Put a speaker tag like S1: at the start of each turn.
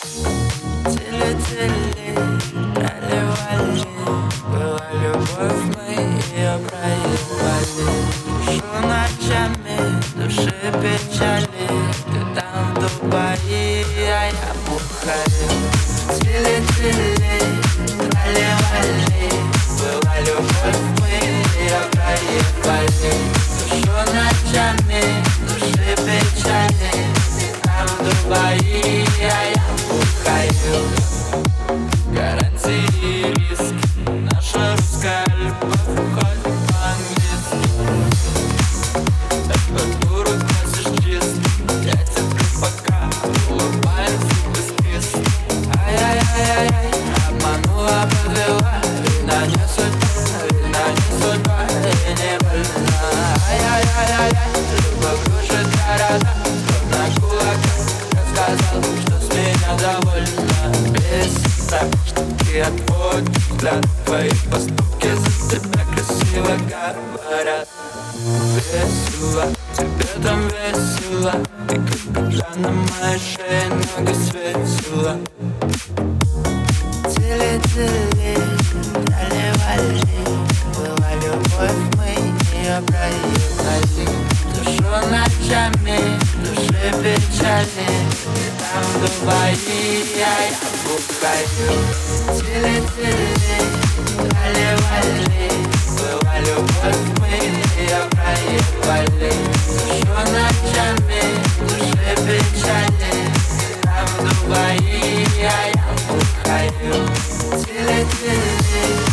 S1: Проливали, была любовь, мы ее проиграли. больна Ай-яй-яй-яй, любовь кружит города Словно кулак рассказал, что с меня довольна Бесится, что ты отводишь взгляд Твои поступки за себя красиво говорят Весело, тебе там весело Ты как будто на моей шее нога светила Теле-теле уже проехали Душу ночами, души печали И там в Дубае я обухаю Тили-тили, трали-вали Была любовь, мы ее проебали Душу ночами, души печали И там в Дубае я обухаю Тили-тили